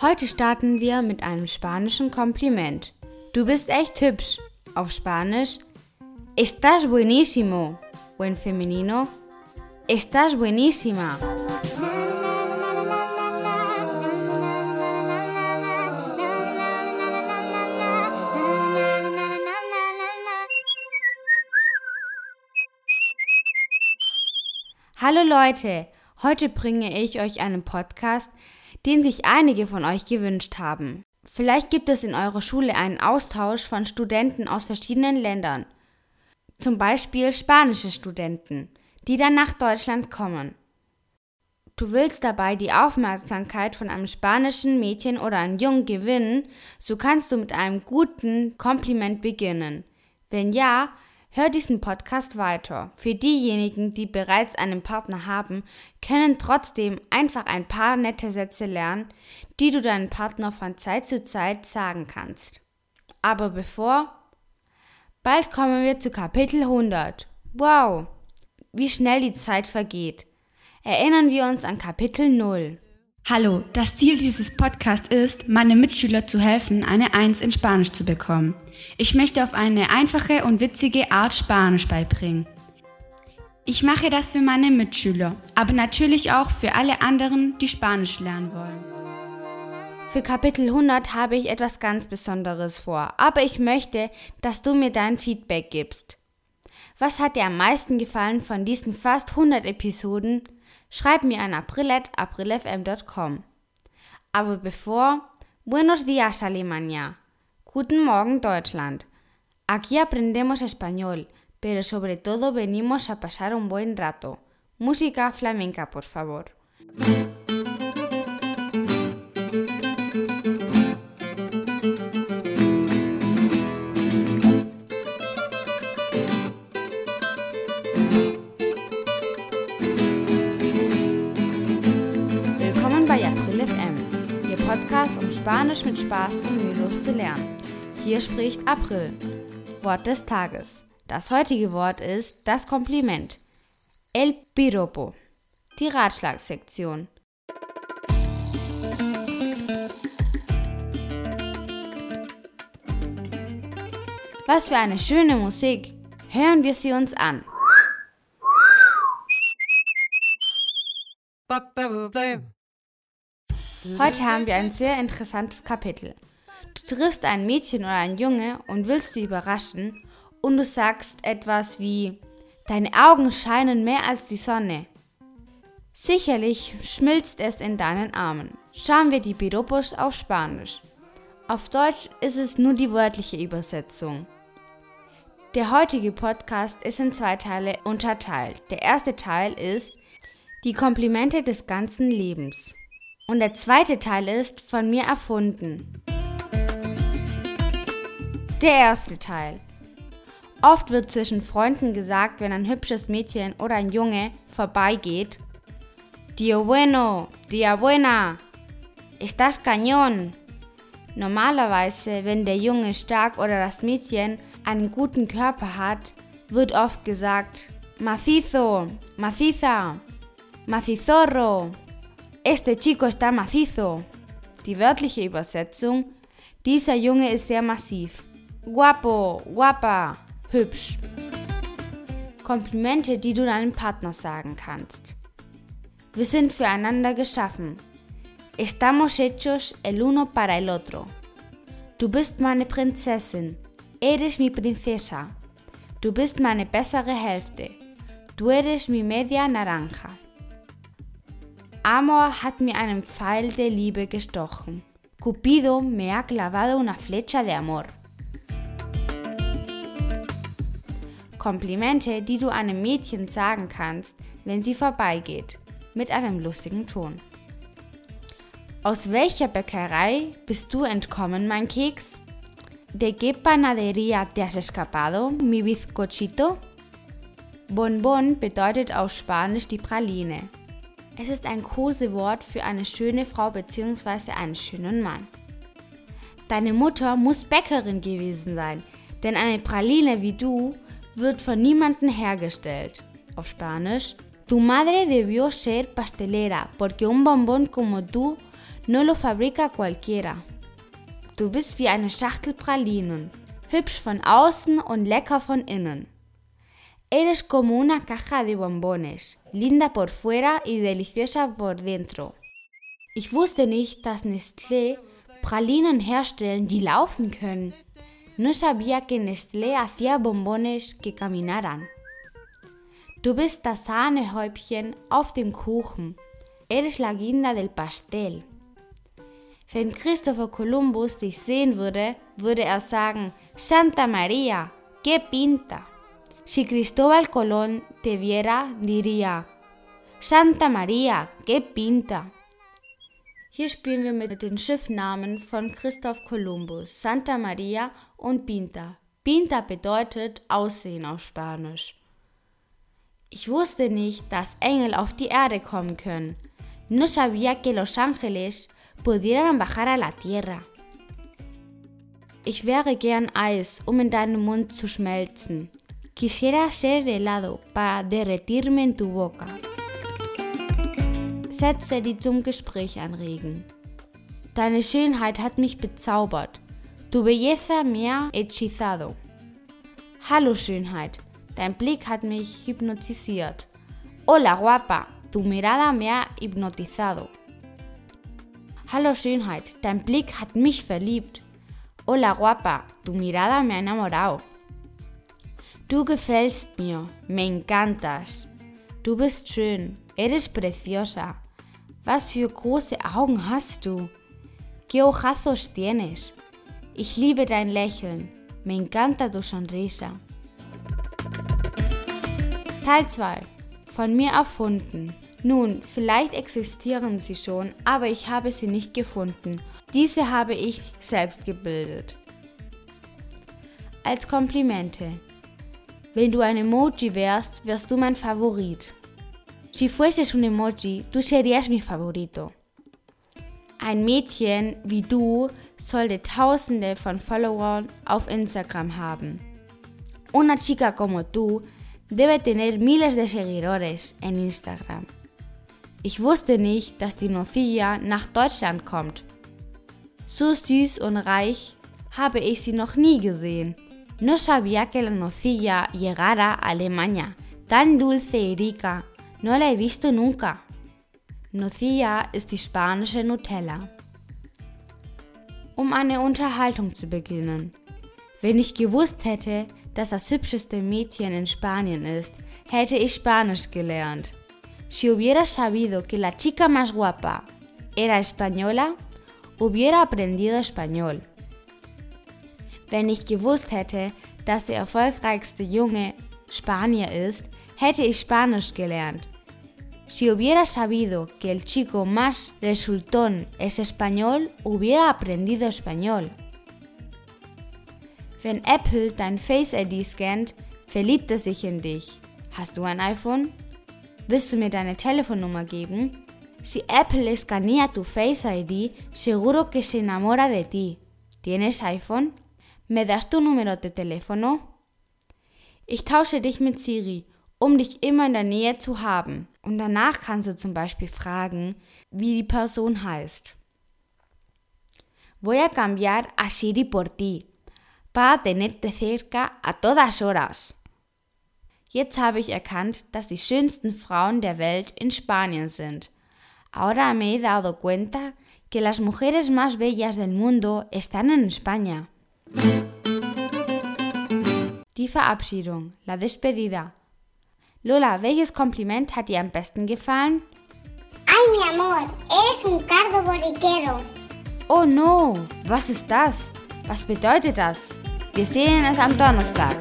Heute starten wir mit einem spanischen Kompliment. Du bist echt hübsch. Auf Spanisch Estás buenísimo. O en femenino Estás buenísima. Hallo Leute, heute bringe ich euch einen Podcast, den sich einige von euch gewünscht haben. Vielleicht gibt es in eurer Schule einen Austausch von Studenten aus verschiedenen Ländern, zum Beispiel spanische Studenten, die dann nach Deutschland kommen. Du willst dabei die Aufmerksamkeit von einem spanischen Mädchen oder einem Jungen gewinnen, so kannst du mit einem guten Kompliment beginnen. Wenn ja, Hör diesen Podcast weiter. Für diejenigen, die bereits einen Partner haben, können trotzdem einfach ein paar nette Sätze lernen, die du deinem Partner von Zeit zu Zeit sagen kannst. Aber bevor, bald kommen wir zu Kapitel 100. Wow, wie schnell die Zeit vergeht. Erinnern wir uns an Kapitel 0. Hallo, das Ziel dieses Podcasts ist, meine Mitschüler zu helfen, eine Eins in Spanisch zu bekommen. Ich möchte auf eine einfache und witzige Art Spanisch beibringen. Ich mache das für meine Mitschüler, aber natürlich auch für alle anderen, die Spanisch lernen wollen. Für Kapitel 100 habe ich etwas ganz Besonderes vor, aber ich möchte, dass du mir dein Feedback gibst. Was hat dir am meisten gefallen von diesen fast 100 Episoden? Schreib mir an april.aprilfm.com. Aber bevor, buenos días Alemania. Guten Morgen Deutschland. Aquí aprendemos español, pero sobre todo venimos a pasar un buen rato. Música flamenca, por favor. Podcast, um Spanisch mit Spaß und mühelos zu lernen. Hier spricht April. Wort des Tages. Das heutige Wort ist das Kompliment. El piropo. Die Ratschlagsektion. Was für eine schöne Musik. Hören wir sie uns an. Heute haben wir ein sehr interessantes Kapitel. Du triffst ein Mädchen oder ein Junge und willst sie überraschen und du sagst etwas wie Deine Augen scheinen mehr als die Sonne. Sicherlich schmilzt es in deinen Armen. Schauen wir die Piropos auf Spanisch. Auf Deutsch ist es nur die wörtliche Übersetzung. Der heutige Podcast ist in zwei Teile unterteilt. Der erste Teil ist die Komplimente des ganzen Lebens. Und der zweite Teil ist von mir erfunden. Der erste Teil. Oft wird zwischen Freunden gesagt, wenn ein hübsches Mädchen oder ein Junge vorbeigeht, Dio bueno, dia buena, estás cañón. Normalerweise, wenn der Junge stark oder das Mädchen einen guten Körper hat, wird oft gesagt macizo, maciza, macizorro, Este chico está macizo. Die wörtliche Übersetzung: Dieser Junge ist sehr massiv. Guapo, guapa, hübsch. Komplimente, die du deinem Partner sagen kannst. Wir sind füreinander geschaffen. Estamos hechos el uno para el otro. Du bist meine Prinzessin. Eres mi princesa. Du bist meine bessere Hälfte. Du eres mi media naranja. Amor hat mir einen Pfeil der Liebe gestochen. Cupido me ha clavado una flecha de amor. Komplimente, die du einem Mädchen sagen kannst, wenn sie vorbeigeht, mit einem lustigen Ton. Aus welcher Bäckerei bist du entkommen, mein Keks? ¿De qué panadería te has escapado, mi bizcochito? Bonbon bedeutet auf Spanisch die Praline. Es ist ein Kosewort für eine schöne Frau bzw. einen schönen Mann. Deine Mutter muss Bäckerin gewesen sein, denn eine Praline wie du wird von niemandem hergestellt. Auf Spanisch. Tu madre debió ser pastelera, porque un bombón como tú no lo fabrica cualquiera. Du bist wie eine Schachtel Pralinen, hübsch von außen und lecker von innen. Eres como una caja de bombones, linda por fuera y deliciosa por dentro. Ich wusste nicht, dass Nestlé Pralinen herstellen, die laufen können. No sabía que Nestlé hacía bombones que caminaran. Du bist das Sahnehäubchen auf dem Kuchen. Eres la guinda del pastel. Wenn Christopher Columbus dich sehen würde, würde er sagen, Santa Maria, qué pinta. Si Cristóbal Colón te viera, diría, Santa Maria, qué pinta. Hier spielen wir mit den Schiffnamen von Christoph Kolumbus, Santa Maria und Pinta. Pinta bedeutet Aussehen auf Spanisch. Ich wusste nicht, dass Engel auf die Erde kommen können. No sabía que los ángeles pudieran bajar a la tierra. Ich wäre gern Eis, um in deinem Mund zu schmelzen. Quisiera ser helado para derretirme en tu boca. Sätze, die zum Gespräch anregen. Deine Schönheit hat mich bezaubert. Tu belleza me ha hechizado. Hallo Schönheit, dein Blick hat mich hypnotisiert. Hola guapa, tu mirada me ha hipnotizado. Hallo Schönheit, dein Blick hat mich verliebt. Hola guapa, tu mirada me ha enamorado. Du gefällst mir, me encantas. Du bist schön, eres preciosa. Was für große Augen hast du? ¿Qué ojazos tienes? Ich liebe dein Lächeln. Me encanta tu sonrisa. Teil 2. Von mir erfunden. Nun, vielleicht existieren sie schon, aber ich habe sie nicht gefunden. Diese habe ich selbst gebildet. Als Komplimente. Wenn du ein Emoji wärst, wärst du mein Favorit. Si fueses un Emoji, du serías mi favorito. Ein Mädchen wie du sollte tausende von Followern auf Instagram haben. Una chica como tú debe tener miles de seguidores en Instagram. Ich wusste nicht, dass die Nocilla nach Deutschland kommt. So süß und reich habe ich sie noch nie gesehen. No sabía que la nocilla llegara a Alemania, tan dulce y rica. No la he visto nunca. Nocilla ist die spanische Nutella. Um eine Unterhaltung zu beginnen. Wenn ich gewusst hätte, dass das hübscheste Mädchen in Spanien ist, hätte ich Spanisch gelernt. Si hubiera sabido que la chica más guapa era española, hubiera aprendido español. Wenn ich gewusst hätte, dass der erfolgreichste Junge Spanier ist, hätte ich Spanisch gelernt. Si hubiera sabido que el chico más resultón es español, hubiera aprendido español. Wenn Apple dein Face ID scannt, verliebt es sich in dich. Hast du ein iPhone? Willst du mir deine Telefonnummer geben? Si Apple escanea tu Face ID, seguro que se enamora de ti. ¿Tienes iPhone? ¿Me das tu número de teléfono? Ich tausche dich mit Siri, um dich immer in der Nähe zu haben. Und danach kannst du zum Beispiel fragen, wie die Person heißt. Voy a cambiar a Siri por ti, para tenerte cerca a todas horas. Jetzt habe ich erkannt, dass die schönsten Frauen der Welt in Spanien sind. Ahora me he dado cuenta que las mujeres más bellas del mundo están en España. Die Verabschiedung, la despedida. Lola, welches Kompliment hat dir am besten gefallen? Ay, mi amor, eres un cardo borriquero. Oh no, was ist das? Was bedeutet das? Wir sehen es am Donnerstag.